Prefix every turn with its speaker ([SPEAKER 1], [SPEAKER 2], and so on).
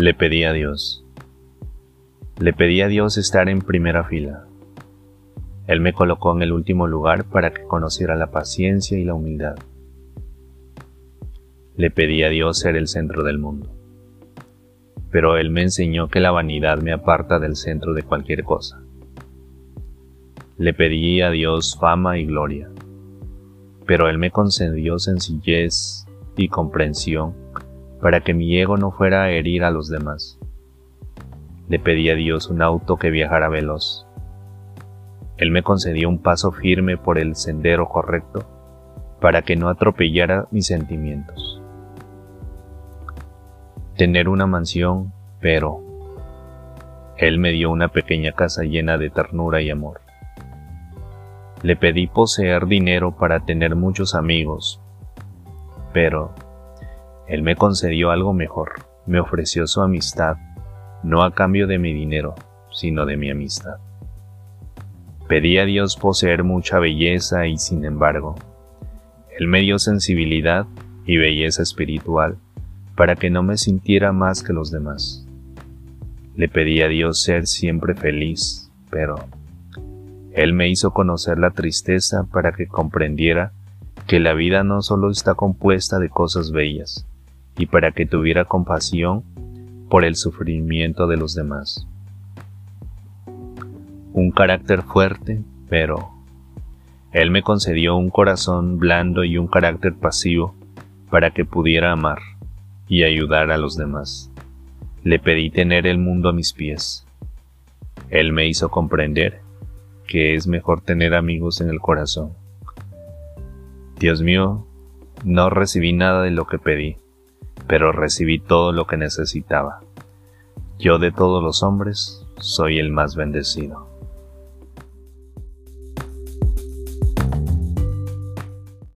[SPEAKER 1] Le pedí a Dios. Le pedí a Dios estar en primera fila. Él me colocó en el último lugar para que conociera la paciencia y la humildad. Le pedí a Dios ser el centro del mundo. Pero Él me enseñó que la vanidad me aparta del centro de cualquier cosa. Le pedí a Dios fama y gloria, pero Él me concedió sencillez y comprensión para que mi ego no fuera a herir a los demás. Le pedí a Dios un auto que viajara veloz, él me concedió un paso firme por el sendero correcto para que no atropellara mis sentimientos. Tener una mansión, pero Él me dio una pequeña casa llena de ternura y amor. Le pedí poseer dinero para tener muchos amigos, pero Él me concedió algo mejor, me ofreció su amistad, no a cambio de mi dinero, sino de mi amistad. Pedí a Dios poseer mucha belleza y sin embargo, Él me dio sensibilidad y belleza espiritual para que no me sintiera más que los demás. Le pedí a Dios ser siempre feliz, pero Él me hizo conocer la tristeza para que comprendiera que la vida no solo está compuesta de cosas bellas, y para que tuviera compasión por el sufrimiento de los demás un carácter fuerte, pero Él me concedió un corazón blando y un carácter pasivo para que pudiera amar y ayudar a los demás. Le pedí tener el mundo a mis pies. Él me hizo comprender que es mejor tener amigos en el corazón. Dios mío, no recibí nada de lo que pedí, pero recibí todo lo que necesitaba. Yo de todos los hombres soy el más bendecido.